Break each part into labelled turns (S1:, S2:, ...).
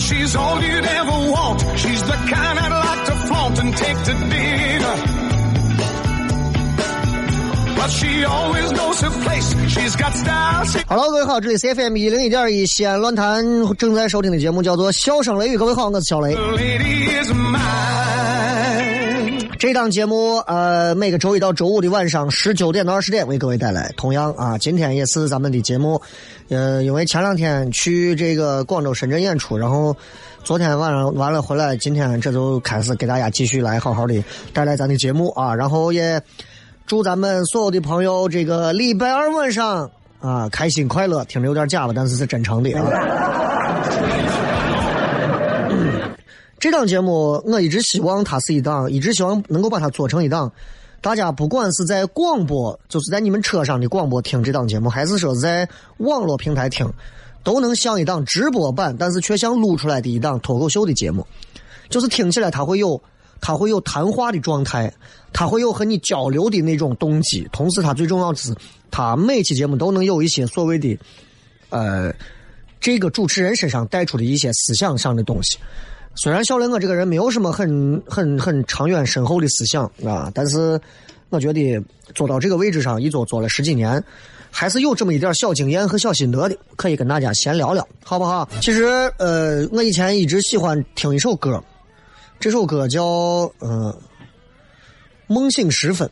S1: She's all you'd ever want. She's the kind I'd like to flaunt and take to dinner. But she always knows her place. She's got style. She
S2: Hello，各位好，这里是 FM 一零一点一西安论坛正在收听的节目叫做《笑声雷雨》，各位好，我是小雷。
S1: lady is mine.
S2: 这档节目呃，每个周一到周五的晚上十九点到二十点为各位带来。同样啊，今天也是咱们的节目，呃，因为前两天去这个广州、深圳演出，然后昨天晚上完了回来，今天这就开始给大家继续来好好的带来咱的节目啊，然后也祝咱们所有的朋友这个礼拜二晚上啊开心快乐，听着有点假吧，但是是真诚的啊。这档节目我一直希望它是一档，一直希望能够把它做成一档，大家不管是在广播，就是在你们车上的广播听这档节目，还是说在网络平台听，都能像一档直播版，但是却像录出来的一档脱口秀的节目，就是听起来它会有，它会有谈话的状态，它会有和你交流的那种动机，同时它最重要的是，它每期节目都能有一些所谓的，呃，这个主持人身上带出的一些思想上的东西。虽然小雷我这个人没有什么很很很长远深厚的思想啊，但是我觉得做到这个位置上一做做了十几年，还是有这么一点小经验和小心得的，可以跟大家闲聊聊，好不好？其实呃，我以前一直喜欢听一首歌，这首歌叫呃《梦醒时分》，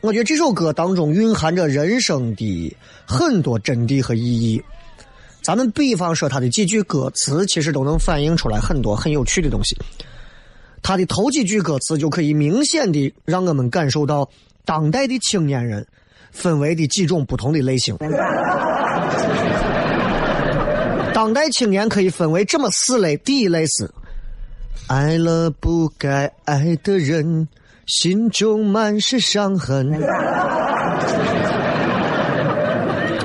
S2: 我觉得这首歌当中蕴含着人生的很多真谛和意义。咱们比方说他的几句歌词，其实都能反映出来很多很有趣的东西。他的头几句歌词就可以明显的让我们感受到当代的青年人分为的几种不同的类型。当代青年可以分为这么四类：第一类是爱了不该爱的人，心中满是伤痕。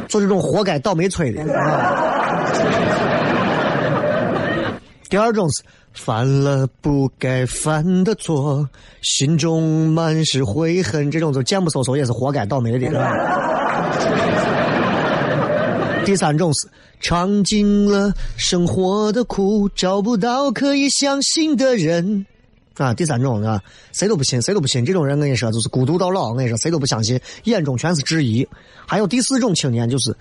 S2: 做这种活该倒霉催的啊。第二种是犯了不该犯的错，心中满是悔恨，这种就贱不嗖嗖也是活该倒霉的。第三种是尝尽了生活的苦，找不到可以相信的人。啊，第三种啊，谁都不信，谁都不信。这种人，我跟你说，就是孤独到老。我跟你说，谁都不相信，眼中全是质疑。还有第四种青年，就是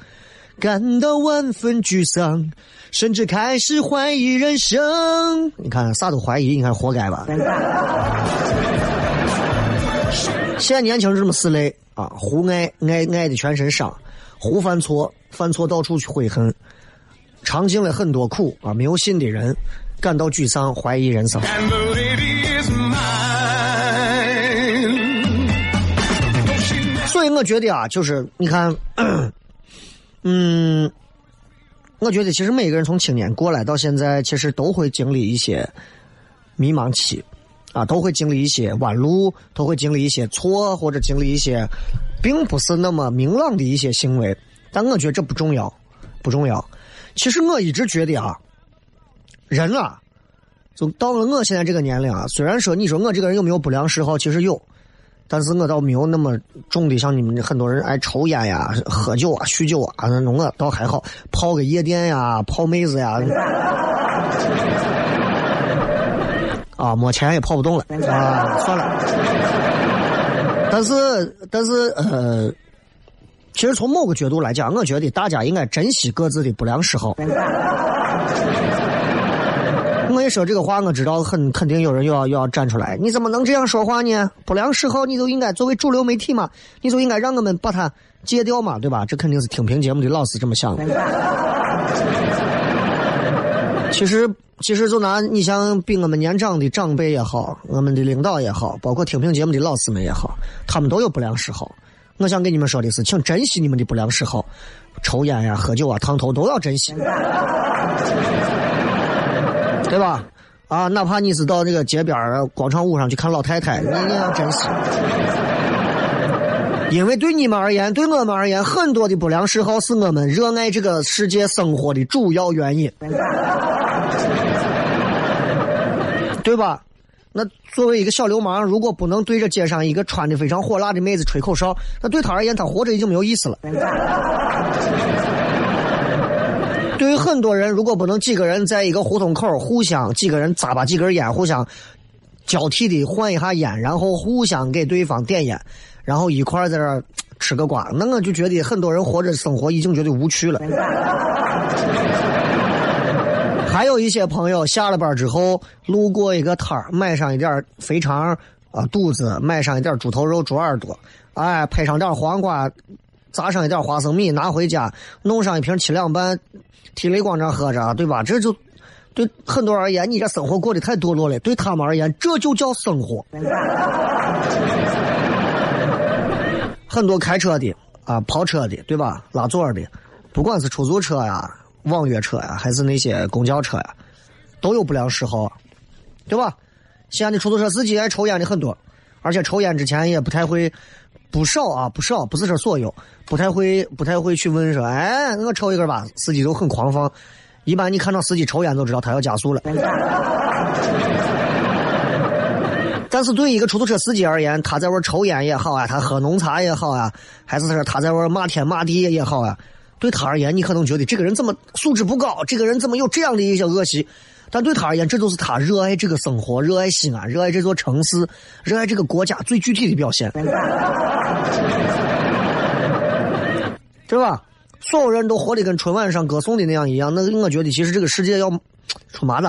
S2: 感到万分沮丧，甚至开始怀疑人生。你看，啥都怀疑，你看活该吧？现在年轻人这么四类啊：胡爱爱爱的全身伤，胡犯错，犯错到处去悔恨，尝尽了很多苦啊，没有信的人，感到沮丧，怀疑人生。所以我觉得啊，就是你看，嗯，我觉得其实每个人从青年过来到现在，其实都会经历一些迷茫期，啊，都会经历一些弯路，都会经历一些错，或者经历一些并不是那么明朗的一些行为。但我觉得这不重要，不重要。其实我一直觉得啊，人啊，就到了我现在这个年龄啊，虽然说你说我这个人有没有不良嗜好，其实有，但是我倒没有那么重的，像你们很多人爱抽烟呀、喝酒啊、酗酒啊那种，我倒还好，泡个夜店呀、泡妹子呀，啊，没钱也泡不动了啊，算了。但是，但是，呃。其实从某个角度来讲，我觉得大家应该珍惜各自的不良嗜好。我一说这个话，我知道很肯定有人又要又要站出来。你怎么能这样说话呢？不良嗜好，你就应该作为主流媒体嘛，你就应该让我们把它戒掉嘛，对吧？这肯定是听评节目的老师这么想的。其实，其实就拿你像比我们年长的长辈也好，我们的领导也好，包括听评节目的老师们也好，他们都有不良嗜好。我想跟你们说的是，请珍惜你们的不良嗜好，抽烟呀、喝酒啊、烫头都要珍惜，对吧？啊，哪怕你是到这个街边广场舞上去看老太太，你也要珍惜，因为对你们而言，对我们而言，很多的不良嗜好是我们热爱这个世界生活的主要原因，对吧？那作为一个小流氓，如果不能对着街上一个穿的非常火辣的妹子吹口哨，那对他而言，他活着已经没有意思了。对于很多人，如果不能几个人在一个胡同口互相几个人扎把几根烟，互相交替的换一下烟，然后互相给对方点烟，然后一块在这吃个瓜，那我就觉得很多人活着生活已经觉得无趣了。还有一些朋友下了班之后路过一个摊儿，买上一点肥肠啊肚子，买上一点猪头肉、猪耳朵，哎，配上点黄瓜，砸上一点花生米，拿回家弄上一瓶七两半，提雷光这喝着，对吧？这就对很多人而言，你这生活过得太堕落了。对他们而言，这就叫生活。很多开车的啊，跑车的，对吧？拉座的，不管是出租车呀。网约车呀，还是那些公交车呀，都有不良嗜好，对吧？西安的出租车司机爱抽烟的很多，而且抽烟之前也不太会，不少啊，不少，不是说所有，不太会，不太会去问说，哎，我抽一根吧。司机都很狂放，一般你看到司机抽烟，就知道他要加速了。但是对一个出租车司机而言，他在玩抽烟也好啊，他喝浓茶也好啊，还是说他在玩骂天骂地也好啊。对他而言，你可能觉得这个人怎么素质不高，这个人怎么有这样的一些恶习？但对他而言，这就是他热爱这个生活、热爱西安、热爱这座城市、热爱这个国家最具体的表现，对吧？所有人都活得跟春晚上歌颂的那样一样，那我觉得其实这个世界要出麻子。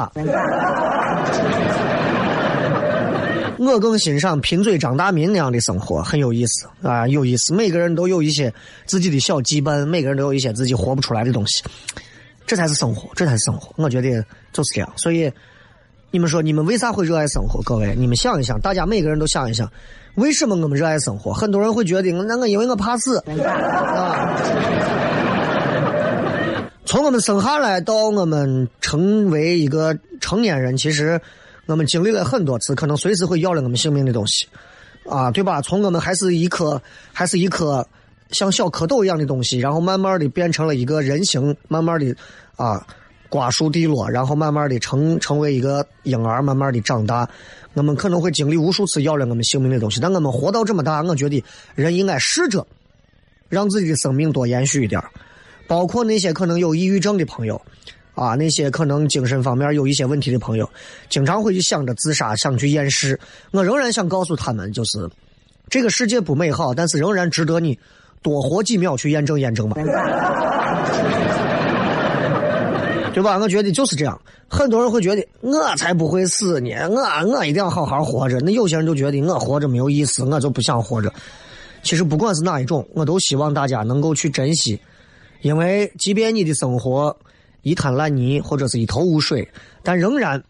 S2: 我更欣赏贫嘴张大民那样的生活，很有意思啊，有意思。每个人都有一些自己的小羁绊，每个人都有一些自己活不出来的东西，这才是生活，这才是生活。我觉得就是这样。所以，你们说你们为啥会热爱生活？各位，你们想一想，大家每个人都想一想，为什么我们热爱生活？很多人会觉得，那我因为我怕死啊。从我们生下来到我们成为一个成年人，其实。我们经历了很多次，可能随时会要了我们性命的东西，啊，对吧？从我们还是一颗，还是一颗像小蝌蚪一样的东西，然后慢慢的变成了一个人形，慢慢的啊，瓜熟蒂落，然后慢慢的成成为一个婴儿，慢慢的长大。我们可能会经历无数次要了我们性命的东西，但我们活到这么大，我觉得人应该试着让自己的生命多延续一点，包括那些可能有抑郁症的朋友。啊，那些可能精神方面有一些问题的朋友，经常会去想着自杀，想去厌世。我仍然想告诉他们，就是这个世界不美好，但是仍然值得你多活几秒去验证验证嘛，对吧？我觉得就是这样。很多人会觉得我才不会死呢，我我一定要好好活着。那有些人就觉得我活着没有意思，我就不想活着。其实不管是哪一种，我都希望大家能够去珍惜，因为即便你的生活。一滩烂泥或者是一头污水，但仍然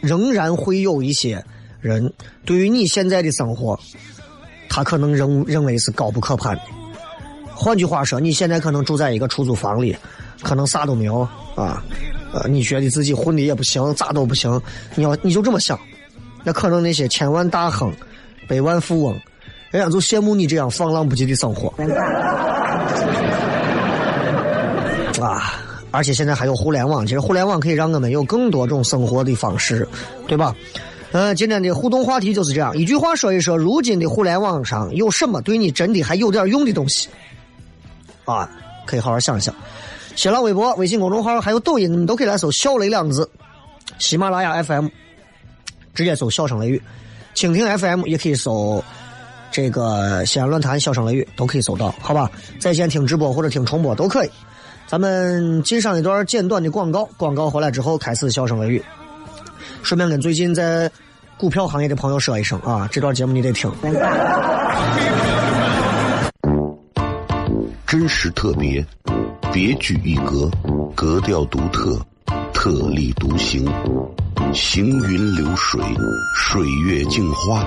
S2: 仍然会有一些人对于你现在的生活，他可能认认为是高不可攀的。换句话说，你现在可能住在一个出租房里，可能啥都没有啊，呃，你觉得自己混的也不行，咋都不行。你要你就这么想，那可能那些千万大亨、百万富翁，人家就羡慕你这样放浪不羁的生活。啊！而且现在还有互联网，其实互联网可以让我们有更多种生活的方式，对吧？呃，今天的互动话题就是这样，一句话说一说，如今的互联网上有什么对你真的还有点用的东西？啊，可以好好想一想。新浪微博、微信公众号还有抖音，你们都可以来搜“小雷”两个字。喜马拉雅 FM 直接搜“小声雷雨”，蜻蜓 FM 也可以搜这个西安论坛“小声雷雨”，都可以搜到，好吧？在线听直播或者听重播都可以。咱们进上一段简短的广告，广告回来之后开始“小声雷雨”。顺便跟最近在股票行业的朋友说一声啊，这段节目你得听。
S3: 真实特别，别具一格，格调独特，特立独行，行云流水，水月镜花，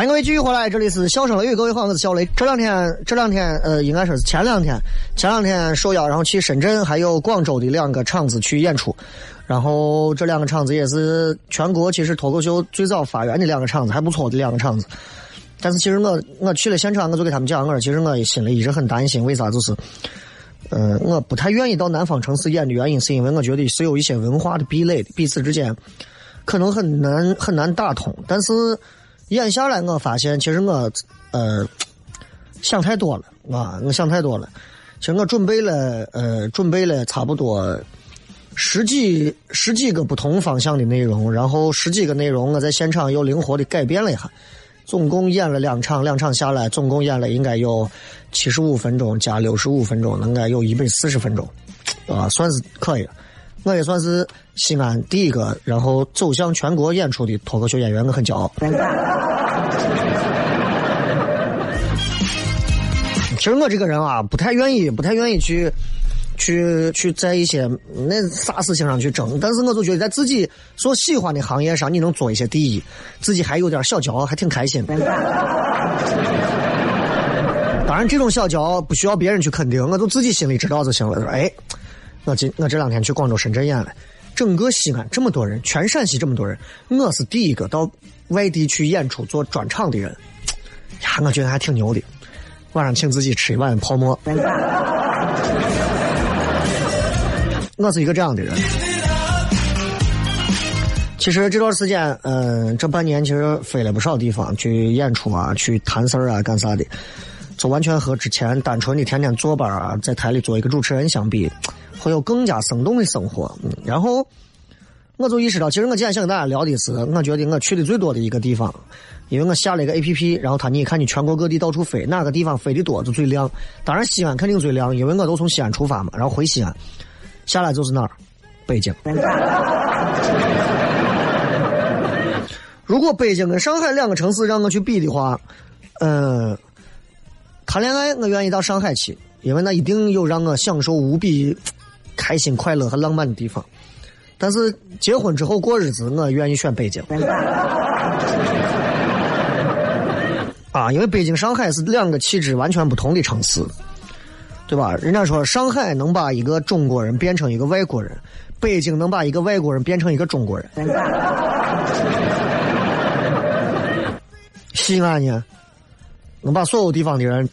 S2: 欢迎各位继续回来，这里是笑声雷雨，各位好，我是小雷。这两天，这两天，呃，应该说是前两天，前两天受邀，然后去深圳还有广州的两个场子去演出，然后这两个场子也是全国其实脱口秀最早发源的两个场子，还不错的两个场子。但是其实我我去了现场，我就给他们讲，我说其实我心里一直很担心，为啥？就是，呃，我不太愿意到南方城市演的原因，是因为我觉得是有一些文化的壁垒，彼此之间可能很难很难打通，但是。演下来，我发现其实我，呃，想太多了啊！我想太多了。其实我准备了，呃，准备了差不多十几十几个不同方向的内容，然后十几个内容我在现场又灵活的改变了一下。总共演了两场，两场下来总共演了应该有七十五分钟加六十五分钟，应该有一百四十分钟，啊，算是可以了。我也算是西安第一个，然后走向全国演出的脱口秀演员，我很骄傲。其实我这个人啊，不太愿意，不太愿意去，去去在一些那啥事情上去争。但是我就觉得在自己所喜欢的行业上，你能做一些第一，自己还有点小骄傲，还挺开心。当然，这种小骄傲不需要别人去肯定，我就自己心里知道就行了。哎。我今我这两天去广州、深圳演了，整个西安这么多人，全陕西这么多人，我是第一个到外地去演出做专场的人，呀，我觉得还挺牛的。晚上请自己吃一碗泡馍。我是一个这样的人。其实这段时间，嗯，这半年其实飞了不少地方去演出啊，去谈事儿啊，干啥的，就完全和之前单纯的天天坐班啊，在台里做一个主持人相比。会有更加生动的生活，嗯，然后我就意识到，其实我今天想跟大家聊的是，我觉得我去的最多的一个地方，因为我下了一个 A P P，然后他你看你全国各地到处飞，哪个地方飞的多就最亮。当然西安肯定最亮，因为我都从西安出发嘛，然后回西安，下来就是哪儿，北京。如果北京跟上海两个城市让我去比的话，嗯，谈恋爱我愿意到上海去。因为那一定有让我享受无比开心、快乐和浪漫的地方。但是结婚之后过日子，我愿意选北京。啊，因为北京、上海是两个气质完全不同的城市，对吧？人家说上海能把一个中国人变成一个外国人，北京能把一个外国人变成一个中国人。西安呢，能把所有地方的人，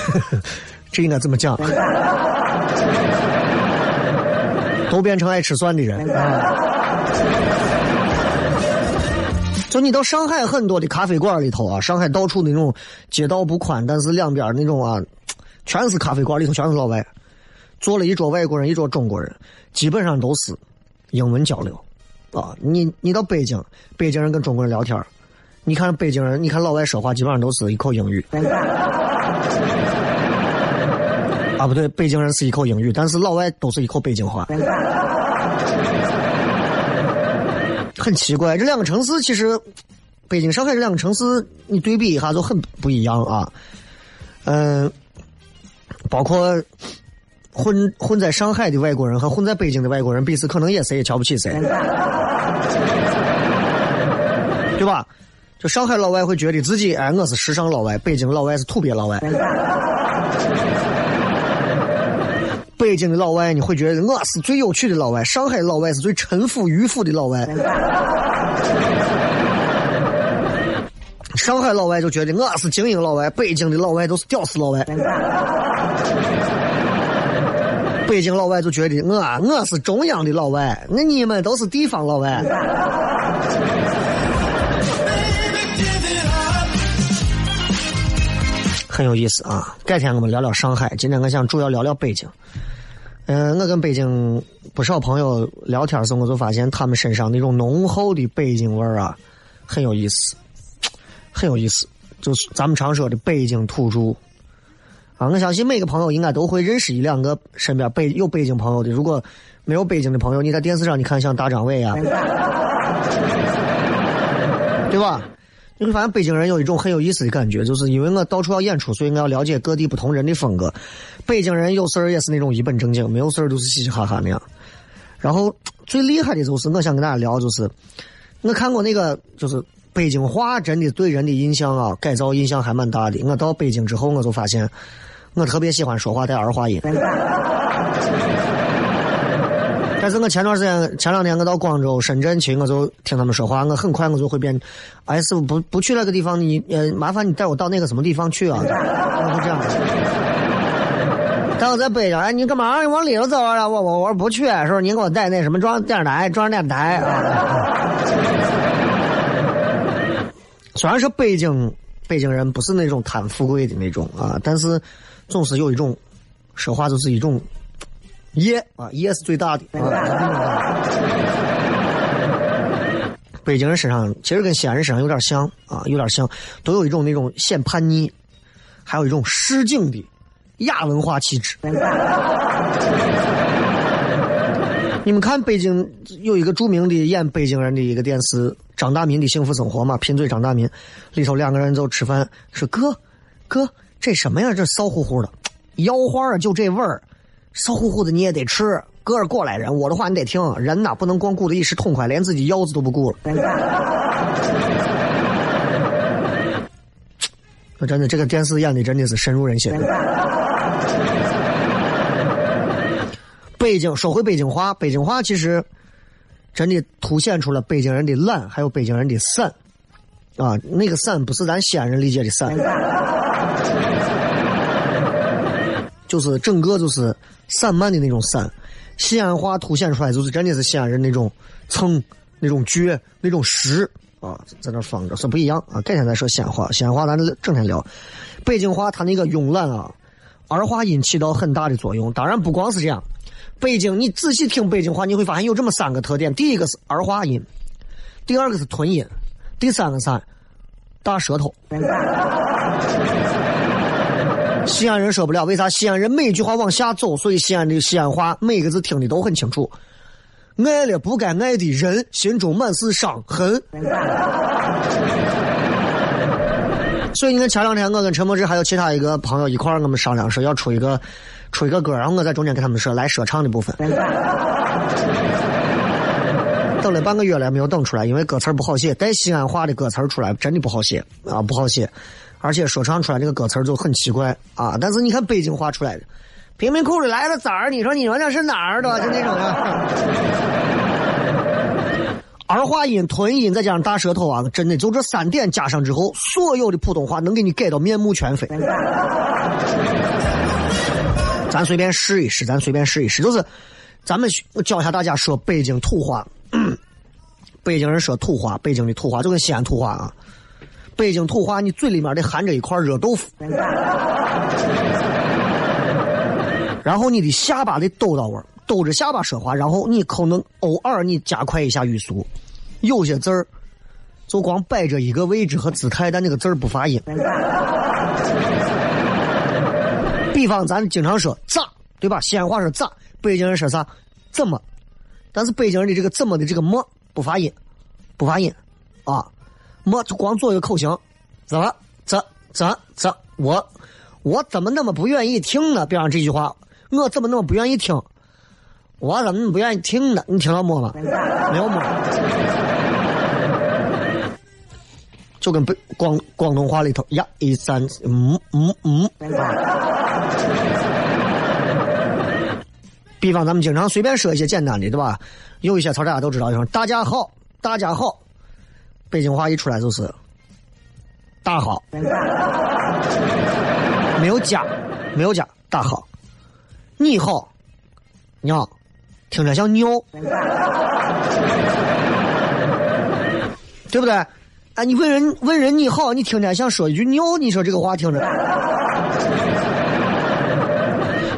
S2: 这应该怎么讲？都变成爱吃蒜的人啊！就你到上海很多的咖啡馆里头啊，上海到处那种街道不宽，但是两边那种啊，全是咖啡馆里头全是老外，坐了一桌外国人，一桌中国人，基本上都是英文交流啊。你你到北京，北京人跟中国人聊天你看北京人，你看老外说话基本上都是一口英语。啊，不对，北京人是一口英语，但是老外都是一口北京话。很奇怪，这两个城市其实，北京、上海这两个城市，你对比一下就很不一样啊。嗯，包括混混在上海的外国人和混在北京的外国人，彼此可能也谁也瞧不起谁，对吧？就上海老外会觉得自己哎，我是时尚老外；北京老外是土鳖老外。北京的老外，你会觉得我是最有趣的老外；上海老外是最沉腐迂腐的老外。上海老外就觉得我是精英老外，北京的老外都是屌丝老外。北京老外就觉得我我是中央的老外，那你们都是地方老外。很有意思啊！改天我们聊聊上海，今天我想主要聊聊北京。嗯，我跟北京不少朋友聊天时，我就发现他们身上那种浓厚的北京味儿啊，很有意思，很有意思。就是咱们常说的北京土著啊，我相信每个朋友应该都会认识一两个身边北有北京朋友的。如果没有北京的朋友，你在电视上你看像大张伟啊，对吧？你会发现北京人有一种很有意思的感觉，就是因为我到处要演出，所以我要了解各地不同人的风格。北京人有事儿也是那种一本正经，没有事儿都是嘻嘻哈哈那样。然后最厉害的就是，我想跟大家聊，就是我看过那个，就是北京话真的对人的印象啊，改造印象还蛮大的。我到北京之后，我就发现我特别喜欢说话带儿化音。但是我前段时间、前两天我到广州、深圳去，我就听他们说话，我很快我就会变。哎，师傅不不去那个地方，你呃麻烦你带我到那个什么地方去啊？我就这样。但我在北京，哎，你干嘛？你往里头走啊？我我我说不去，说你给我带那什么装电视台、中央电台啊。虽然说北京北京人不是那种贪富贵的那种啊，但是总是有一种说话就是一种。业啊，耶是最大的啊！北京人身上其实跟西安人身上有点像啊，有点像，都有一种那种显叛逆，还有一种市井的亚文化气质。你们看北京有一个著名的演北京人的一个电视，张大民的幸福生活嘛，贫嘴张大民，里头两个人就吃饭，说哥，哥，这什么呀？这骚乎乎的，腰花就这味儿。骚乎乎的你也得吃，哥是过来人，我的话你得听。人呐，不能光顾着一时痛快，连自己腰子都不顾了。那真的，这个电视演的真的是深入人心。北京说回北京话，北京话其实真的凸显出了北京人的懒，还有北京人的散。啊，那个散不是咱西安人理解的散，就是整个就是。散漫的那种散，西安话凸显出来就是真的是西安人那种蹭、那种倔、那种实啊，在那放着是不一样啊。改天再说西安话，西安话咱整天聊。北京话它那个慵懒啊，儿化音起到很大的作用。当然不光是这样，北京你仔细听北京话，你会发现有这么三个特点：第一个是儿化音，第二个是吞音，第三个啥？大舌头。西安人说不了，为啥？西安人每一句话往下走，所以西安的西安话每个字听的都很清楚。爱了不该爱的人，心中满是伤痕。所以你看前两天我跟陈柏芝还有其他一个朋友一块儿，我们商量说要出一个出一个歌，然后我在中间给他们说来说唱的部分。等了半个月了没有等出来，因为歌词不好写，带西安话的歌词出来真的不好写啊，不好写，而且说唱出来这个歌词就很奇怪啊。但是你看北京话出来的，贫民窟里来了崽儿，你说你说那是哪儿的？就那种的。儿化音、吞音再加上大舌头啊，真的就这三点加上之后，所有的普通话能给你改到面目全非。咱随便试一试，咱随便试一试，就是咱们教一下大家说北京土话。北京人说土话，北京的土话就跟西安土话啊。北京土话，你嘴里面得含着一块热豆腐，然后你的下巴得抖到位，抖着下巴说话，然后你可能偶尔你加快一下语速，有些字儿就光摆着一个位置和姿态，但那个字儿不发音。比方咱经常说咋，对吧？西安话说咋，北京人说啥？怎么？但是北京人的这个怎么的这个么不发音，不发音，啊，么就光做一个口型，怎么怎怎怎我我怎么那么不愿意听呢？比方这句话，我怎么那么不愿意听？我怎么那么不愿意听呢？你听到么吗？没有么，就跟北广广东话里头呀一三嗯嗯嗯。比方咱们经常随便说一些简单的，对吧？有一些词大家都知道，就是“大家好”，“大家好”，北京话一出来就是“大好 ”，没有加，没有加“大好”，“你好”，“娘”，听着像“尿 ”，对不对？哎，你问人问人你好，你听着像说一句“尿”，你说这个话听着，“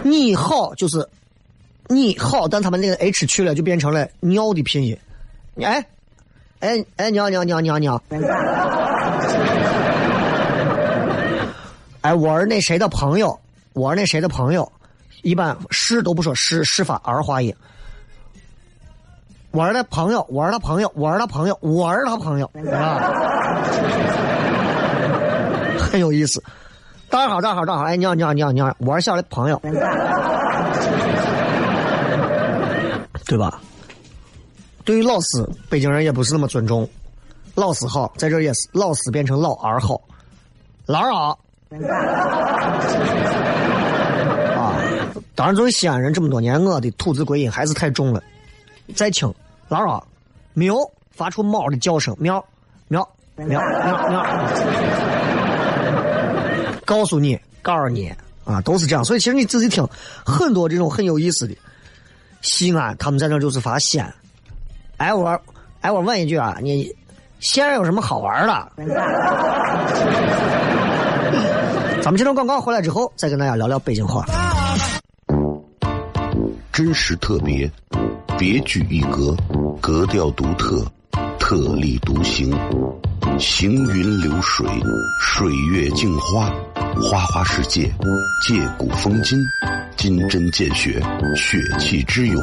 S2: 你好”就是。你好，但他们那个 h 去了，就变成了尿的拼音。哎，哎哎，尿尿尿尿尿。哎，我是那谁的朋友，我是那谁的朋友，一般是都不说是是发儿化音。我是他朋友，我是他朋友，我是他朋友，我是他朋友，啊，很有意思。大家好，大家好，大家好，哎，你好，你好，你好，你好，我是小的朋友。对吧？对于老师，北京人也不是那么尊重。老师好，在这也是老师变成老二好，老二啊！啊当然，作为西安人这么多年，我的土字归音还是太重了。再轻，老二，喵，发出猫的叫声，喵，喵，喵，喵，喵。告诉你，告诉你啊，都是这样。所以，其实你仔细听，很多这种很有意思的。西安，他们在那就是发鲜。哎，我，哎，我问一句啊，你西安有什么好玩的？咱们这段广告回来之后，再跟大家聊聊北京话。
S3: 真实特别，别具一格，格调独特，特立独行，行云流水，水月镜花，花花世界，借古风今。金针见血，血气之勇，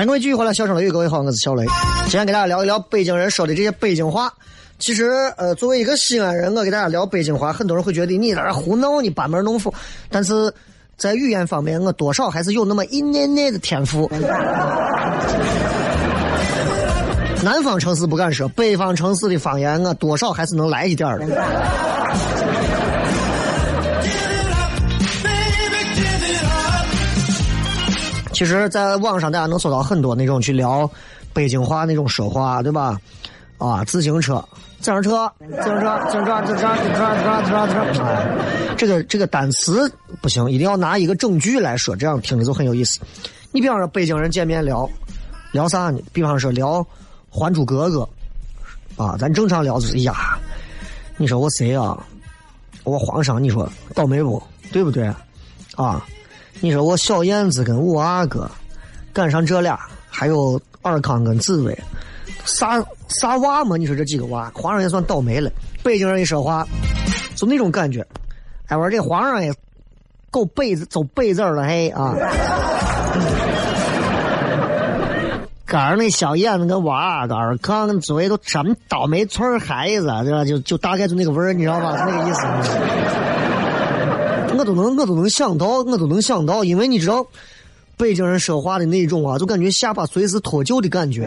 S2: 欢迎各位继续回来，笑声雷雨，各位好，我是小雷。今天给大家聊一聊北京人说的这些北京话。其实，呃，作为一个西安人，我给大家聊北京话，很多人会觉得你在这胡闹，你班门弄斧。但是在语言方面，我多少还是有那么一点点的天赋。南方城市不敢说，北方城市的方言，我多少还是能来一点儿的。其实，在网上大家能搜到很多那种去聊北京话那种说话，对吧？啊，自行车、自行车、自行车、自行车、自行车、自行车、自行车、自行车，这个这个单词不行，一定要拿一个整句来说，这样听着就很有意思。你比方说北京人见面聊聊啥呢？比方说聊《还珠格格》啊，咱正常聊就是呀，你说我谁啊？我皇上，你说倒霉不？对不对？啊？你说我小燕子跟五阿哥赶上这俩，还有尔康跟紫薇，啥啥娃嘛？你说这几个娃，皇上也算倒霉了。北京人一说话，就那种感觉。哎，我说这皇上也够背子走背字了，嘿啊！赶上那小燕子跟五阿哥、尔康跟紫薇都什么倒霉村孩子，对吧？就就大概就那个味儿，你知道吧？是那个意思。我都能，我都能想到，我都能想到，因为你知道，北京人说话的那种啊，就感觉下巴随时脱臼的感觉。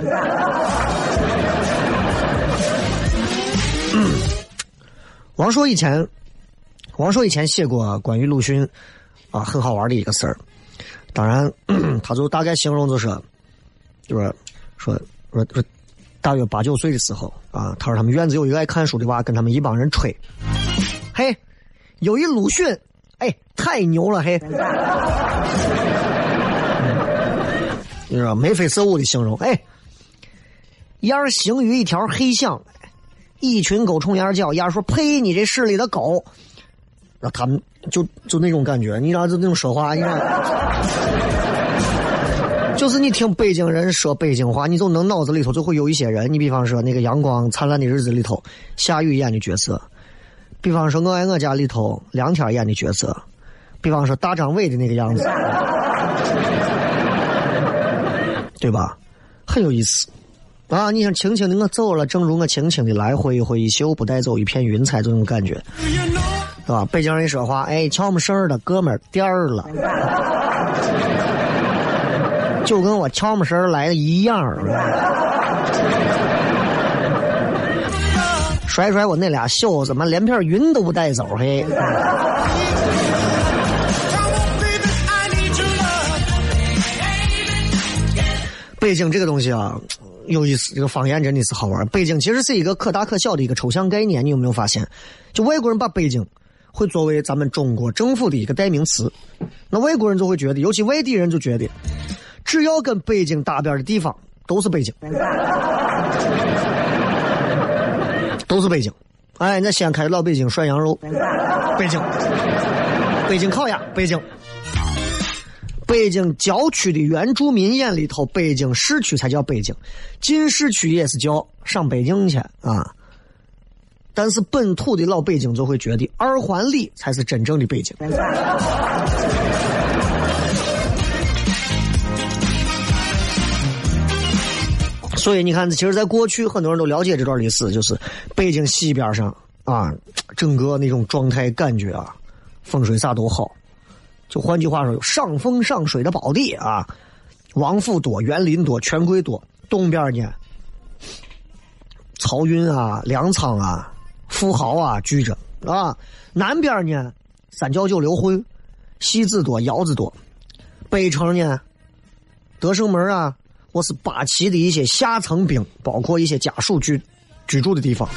S2: 王朔以前，王朔以前写过关于鲁迅啊很好玩的一个事儿，当然，他就大概形容就是，就是说说说，大约八九岁的时候啊，他说他们院子有一个爱看书的娃，跟他们一帮人吹，嘿，有一鲁迅。哎，太牛了，嘿！你知道眉飞色舞的形容，哎，燕儿行于一条黑巷，一群狗冲燕叫，燕说：“呸！你这市里的狗。”那他们就就那种感觉，你知道就那种说话，你知道，就是你听北京人说北京话，你就能脑子里头就会有一些人。你比方说那个《阳光灿烂的日子》里头，夏雨演的角色。比方说，我爱我家里头梁天演的角色，比方说大张伟的那个样子，对吧？很有意思啊！你想，轻轻的我走了，正如我轻轻的来，挥一挥衣袖，不带走一片云彩，这种感觉，是吧？北京人一说话，哎，瞧我们事儿的哥们儿颠儿了，就跟我瞧我们事儿来的一样。甩甩我那俩袖子，妈连片云都不带走，嘿！北京这个东西啊，有意思，这个方言真的是好玩。北京其实是一个可大可小的一个抽象概念，你有没有发现？就外国人把北京会作为咱们中国政府的一个代名词，那外国人就会觉得，尤其外地人就觉得，只要跟北京搭边的地方都是北京。都是北京，哎，那西安开老北京涮羊肉，北京，北京烤鸭，北京，北京郊区的原住民眼里头，北京市区才叫北京，进市区也是叫上北京去啊。但是本土的老北京就会觉得二环里才是真正的北京。所以你看，其实，在过去，很多人都了解这段历史，就是北京西边上啊，整个那种状态感觉啊，风水啥都好。就换句话说，上风上水的宝地啊，王府多，园林多，权贵多。东边呢，漕运啊，粮仓啊，富豪啊聚着啊。南边呢，三教九流混，戏子多，窑子多。北城呢，德胜门啊。我是八旗的一些下层兵，包括一些家属居居住的地方，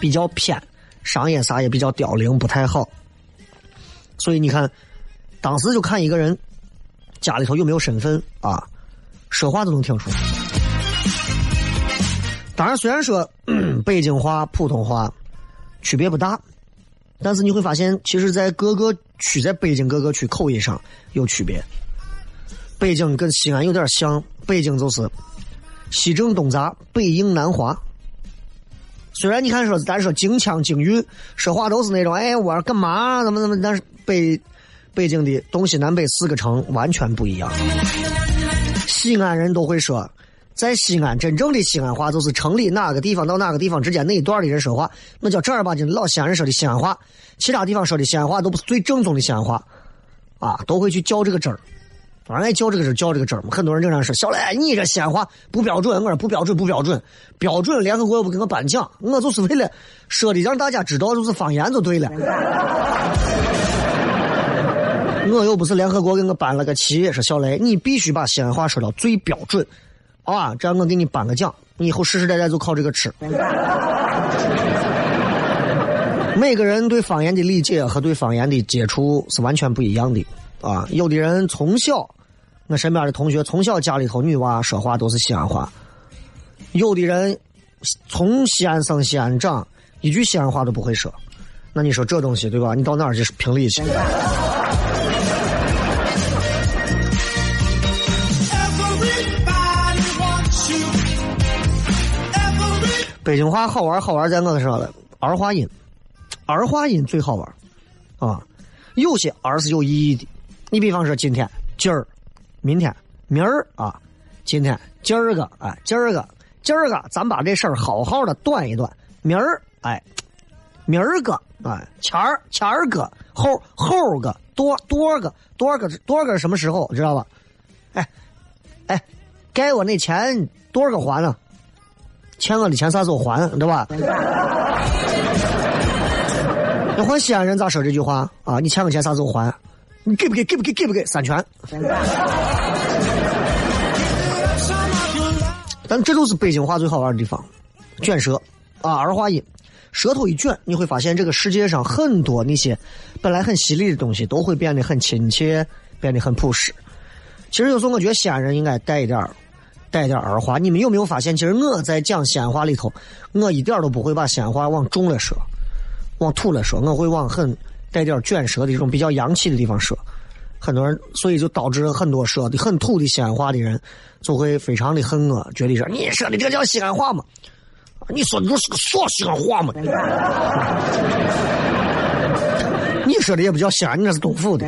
S2: 比较偏，商业啥也比较凋零，不太好。所以你看，当时就看一个人家里头有没有身份啊，说话都能听出来。当然，虽然说 北京话、普通话区别不大，但是你会发现，其实在各个区，在北京各个区口音上有区别。北京跟西安有点像，北京就是西正东杂，北硬南滑。虽然你看说，咱说京腔京韵，说话都是那种，哎，我干嘛？怎么怎么？但是北北京的东西南北四个城完全不一样。西安人都会说，在西安真正的西安话就是城里哪个地方到哪个地方之间那一段的人说话，那叫正儿八经老西安人说的西安话。其他地方说的西安话都不是最正宗的西安话，啊，都会去较这个真儿。反正爱较这个真，较这个真嘛。很多人经常说：“小雷，你这西安话不标准。”我说：“不标准，不标准，标准。联合国又不给我颁奖，我就是为了说的让大家知道，就是方言就对了。我又不是联合国给我颁了个旗，说小雷，你必须把西安话说到最标准，啊，这样我给你颁个奖，你以后世世代代就靠这个吃。每个人对方言的理解和对方言的接触是完全不一样的啊。有的人从小，我身边的同学从小家里头女娃说话都是西安话，有的人从西安生西安长，一句西安话都不会说。那你说这东西对吧？你到哪儿去评理去？北京话好玩，好玩在我说了儿化音，儿化音最好玩啊！有些儿是有意义的，你比方说今天、今儿、明天、明儿啊，今天、今儿个，哎，今儿个、今儿个，咱把这事儿好好的断一断。明儿，哎，明儿个，哎，前儿、前儿个，后后个，多多个，多个多个什么时候知道吧？哎，哎，该我那钱多少个还呢？欠我的钱啥时候还，对吧？那换西安人咋说这句话啊？你欠我钱啥时候还？你给不给？给不给？给不给？三拳。但这就是北京话最好玩的地方，卷舌啊，儿化音，舌头一卷，你会发现这个世界上很多那些本来很犀利的东西都会变得很亲切，变得很朴实。其实有时候我觉得西安人应该带一点儿。带点儿话，你们有没有发现？其实我在讲西安话里头，我一点都不会把西安话往重了说，往土了说，我会往很带点卷舌的这种比较洋气的地方说。很多人，所以就导致很多说的很土的西安话的人，就会非常的恨我，觉得说你说的这叫西安话吗？你说的就是个说西安话吗？你说的也不叫西安，你那是东府的。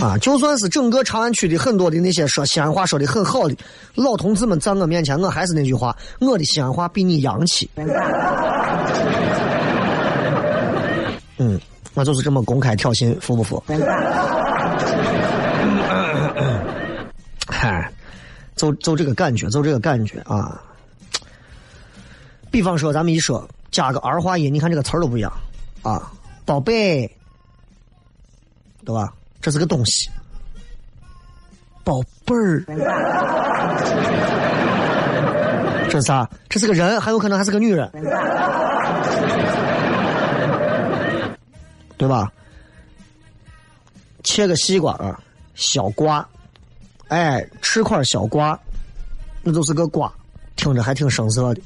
S2: 啊，就算是整个长安区的很多的那些说西安话说的很好的老同志们，在我面前，我还是那句话，我的西安话比你洋气。嗯，我就是这么公开挑衅，服不服？嗨，就就这个感觉，就这个感觉啊。比方说，咱们一说加个儿化音，你看这个词儿都不一样啊，宝贝，对吧？这是个东西，宝贝儿，这是啥？这是个人，很有可能还是个女人，对吧？切个西瓜啊，小瓜，哎，吃块小瓜，那就是个瓜，听着还挺生涩的，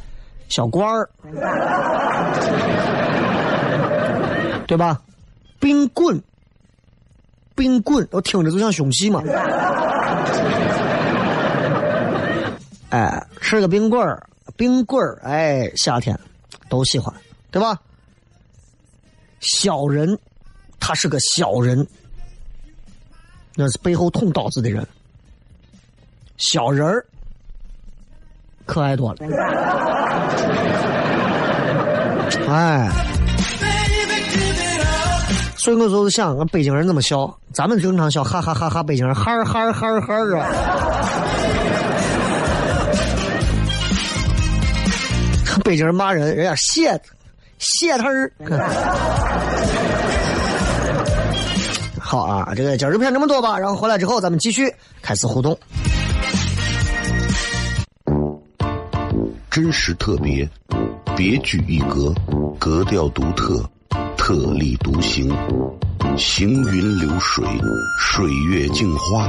S2: 小瓜儿，对吧？冰棍。冰棍，我听着就像凶器嘛。哎，吃个冰棍儿，冰棍儿，哎，夏天都喜欢，对吧？小人，他是个小人，那是背后捅刀子的人。小人儿，可爱多了。哎。所以我就是想，俺北京人怎么笑？咱们正常笑，哈哈哈哈！北京人哈儿哈儿哈儿哈儿啊！北京人骂人，人家谢谢他儿。好啊，这个今儿就骗这么多吧，然后回来之后咱们继续开始互动。
S3: 真实特别，别具一格，格调独特。特立独行，行云流水，水月镜花，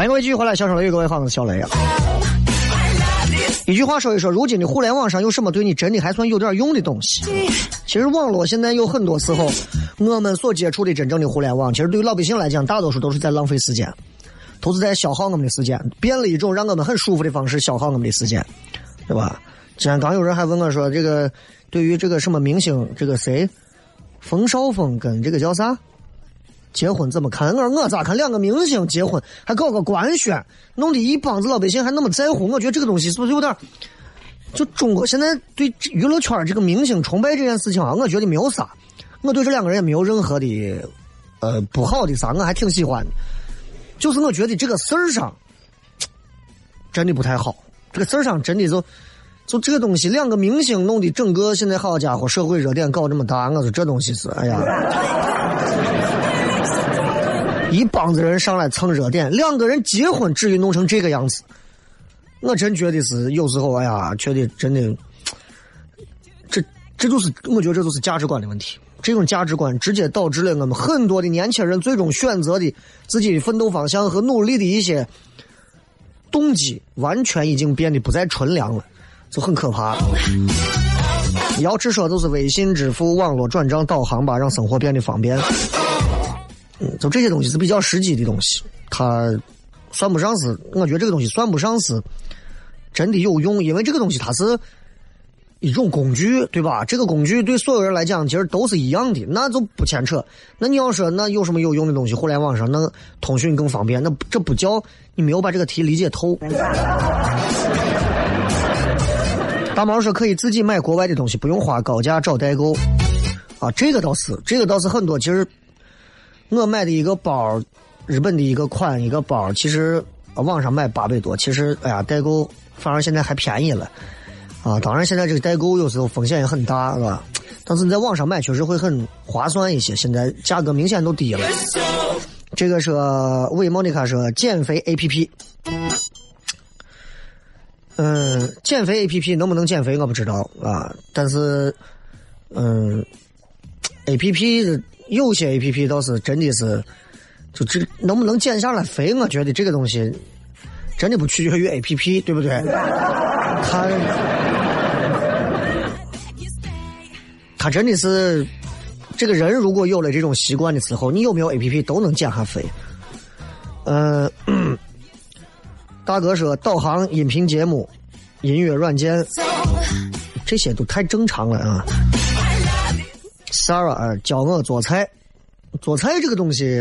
S2: 欢迎各位继续回来，笑声雷，各位好，我是小雷啊。一句话说一说，如今的互联网上有什么对你真的还算有点用的东西？其实网络现在有很多时候，我们所接触的真正的互联网，其实对于老百姓来讲，大多数都是在浪费时间，都是在消耗我们的时间，变了一种让我们很舒服的方式消耗我们的时间，对吧？之前刚有人还问我说，这个对于这个什么明星，这个谁，冯绍峰跟这个叫啥？结婚怎么看？我说我咋看？两个明星结婚还搞个官宣，弄得一帮子老百姓还那么在乎。我觉得这个东西是不是有点儿？就中国现在对娱乐圈这个明星崇拜这件事情啊，我觉得没有啥。我对这两个人也没有任何的呃不好的啥，我还挺喜欢的。就是我觉得这个事儿上真的不太好，这个事儿上真的就就这个东西，两个明星弄的整个现在好家伙，社会热点搞这么大，我说这东西是哎呀。一帮子人上来蹭热点，两个人结婚至于弄成这个样子，我真觉得是有时候，哎呀，觉得真的，这这就是我觉得这就是价值观的问题。这种价值观直接导致了我们很多的年轻人最终选择的自己的奋斗方向和努力的一些动机，完全已经变得不再纯良了，就很可怕。要直说就是微信支付、网络转账、导航吧，让生活变得方便。嗯，就这些东西是比较实际的东西，它算不上是，我觉得这个东西算不上是真的有用，因为这个东西它是一种工具，对吧？这个工具对所有人来讲其实都是一样的，那就不牵扯。那你要说那有什么有用的东西？互联网上那通讯更方便，那这不叫你没有把这个题理解透。大毛说可以自己买国外的东西，不用花高价找代购。啊，这个倒是，这个倒是很多。其实我买的一个包，日本的一个款一个包，其实网上买八百多，其实哎呀代购反而现在还便宜了。啊，当然现在这个代购有时候风险也很大，是吧？但是你在网上买确实会很划算一些，现在价格明显都低了。这个是韦莫妮卡说减肥 A P P。嗯，减肥 A P P 能不能减肥我不知道啊，但是，嗯，A P P 有些 A P P 倒是真的是，就这能不能减下来肥，我觉得这个东西真的不取决于 A P P，对不对？它他真的是这个人，如果有了这种习惯的时候，你有没有 A P P 都能减下肥。嗯、大哥说导航、音频节目、音乐软件，这些都太正常了啊。Sarah 教我做菜，做菜这个东西，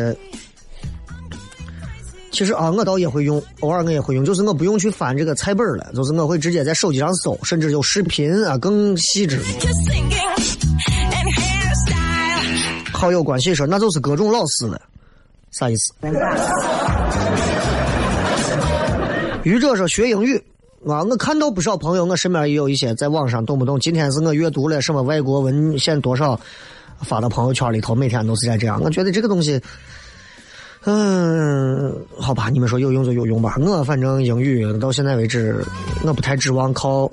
S2: 其实啊，我倒也会用，偶尔我也会用，就是我不用去翻这个菜本了，就是我会直接在手机上搜，甚至有视频啊更细致。好友关系说那就是各种老师了，啥意思？愚者说学英语啊，我看到不少朋友，我身边也有一些在网上动不动今天是我阅读了什么外国文献多少，发到朋友圈里头，每天都是在这样。我觉得这个东西，嗯，好吧，你们说有用就有用吧。我反正英语到现在为止，我不太指望靠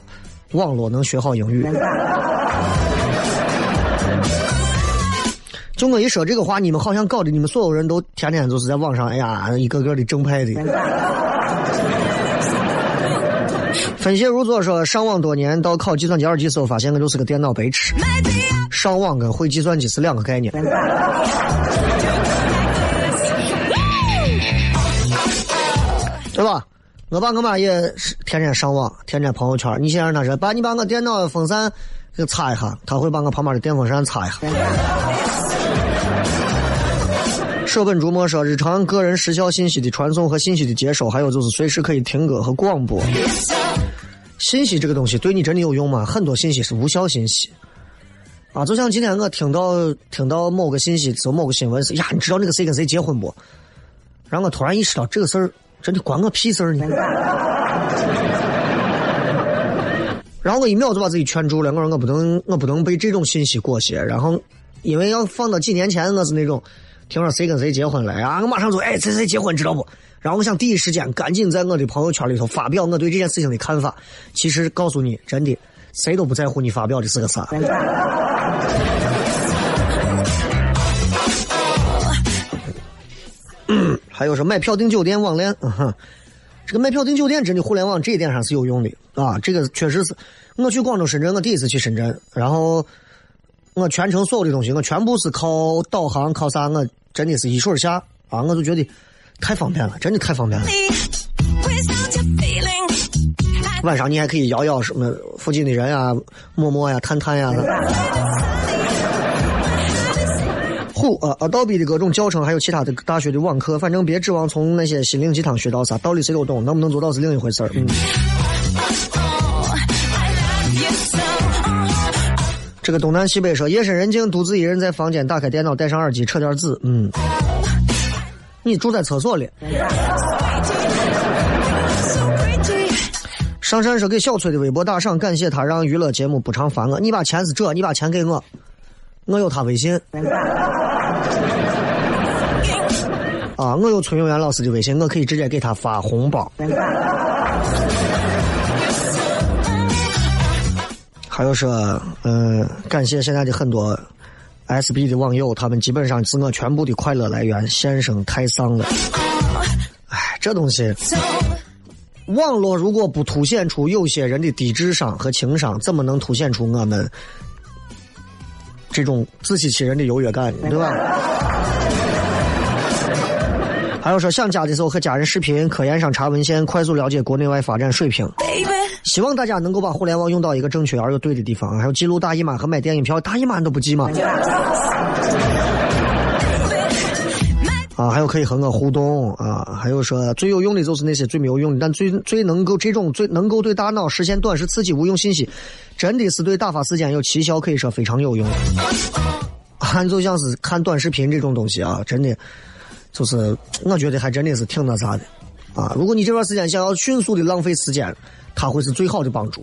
S2: 网络能学好英语。就我一说这个话，你们好像搞得你们所有人都天天就是在网上，哎呀，一个个的正派的。分析如作说，上网多年，到考计算机二级时候，发现我就是个电脑白痴。上网跟会计算机是两个概念。对吧？我爸我妈也是天天上网，天天朋友圈。你先让他说，爸，你把我电脑风扇给擦一下，他会把我旁边的电风扇擦一下。舍本逐末说，日常个人时效信息的传送和信息的接收，还有就是随时可以听歌和广播。信息这个东西对你真的有用吗？很多信息是无效信息。啊，就像今天我听到听到某个信息，就某个新闻是呀，你知道那个谁跟谁结婚不？然后我突然意识到这个事儿真的关我屁事儿呢。然后我一秒就把自己劝住了，我说我不能我不能被这种信息裹挟。然后因为要放到几年前，我是那种听说谁跟谁结婚了啊，我马上就哎谁谁结婚知道不？然后我想第一时间赶紧在我的朋友圈里头发表我对这件事情的看法。其实告诉你，真的谁都不在乎你发表的是个啥。还有说买票订酒店网恋，嗯哼，这个买票订酒店真的互联网这一点上是有用的啊，这个确实是。我去广州、深圳，我第一次去深圳，然后我全程所有的东西，我全部是靠导航，靠啥？我真的是一水下啊，我就觉得太方便了，真的太方便了。晚上你还可以摇摇什么附近的人啊、陌陌呀、探探呀。虎啊，Adobe 的各种教程，还有其他的大学的网课，反正别指望从那些心灵鸡汤学到啥，道理谁都懂，能不能做到是另一回事儿。嗯，这个东南西北说，夜深人静，独自一人在房间，打开电脑，戴上耳机，扯点字。嗯，你住在厕所里。上山说给小崔的微博打赏，感谢他让娱乐节目不常烦我。你把钱是这，你把钱给我，我有他微信。啊，我有崔永元老师的微信，我可以直接给他发红包。还有说，嗯、感谢现在的很多 SB 的网友，他们基本上是我全部的快乐来源。先生太丧了，哎，这东西。网络如果不凸显出有些人的低智商和情商，怎么能凸显出我们这种自欺欺人的优越感，对吧？还有说想家的时候和家人视频，科研上查文献，快速了解国内外发展水平。
S4: baby,
S2: 希望大家能够把互联网用到一个正确而又对的地方。还有记录大姨妈和买电影票，大姨妈你都不记吗？啊，还有可以和我互动啊，还有说最有用的就是那些最没有用的，但最最能够这种最能够对大脑实现短时刺激无用信息，真的是对打发时间有奇效，可以说非常有用。俺就像是看短视频这种东西啊，真的就是我觉得还真的是挺那啥的啊。如果你这段时间想要迅速的浪费时间，它会是最好的帮助。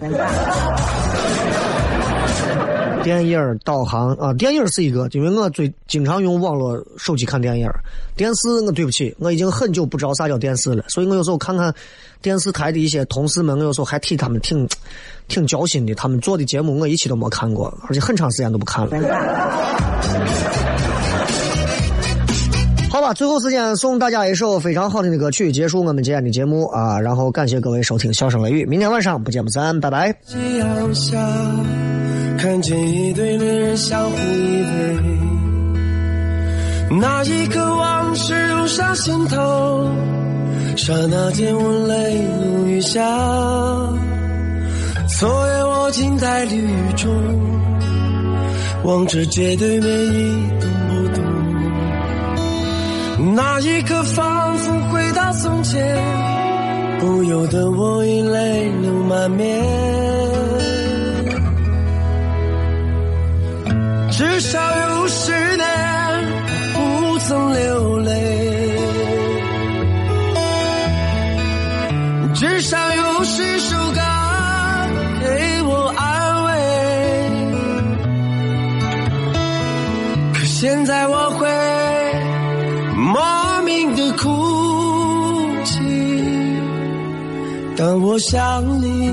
S2: 电影儿导航啊，电影儿是一个，因为我最经常用网络手机看电影儿。电视我对不起，我已经很久不知道啥叫电视了，所以我有时候看看电视台的一些同事们，我有时候还替他们挺挺交心的。他们做的节目我一期都没看过，而且很长时间都不看了。好吧，最后时间送大家一首非常好听的歌曲，结束我们今天的节目啊！然后感谢各位收听《笑声雷雨》，明天晚上不见不散，拜拜。
S5: 夕阳下，看见一对恋人相互依偎，那一刻往事涌上心头，刹那间我泪如雨下。昨夜我静在绿雨中，望着街对面一动不动。那一刻仿佛回到从前，不由得我已泪流满面。至少有十年不曾流泪，至少有十当我想你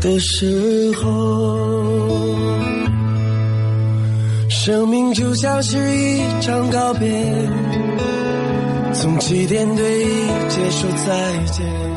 S5: 的时候。生命就像是一场告别，从起点对结束再见。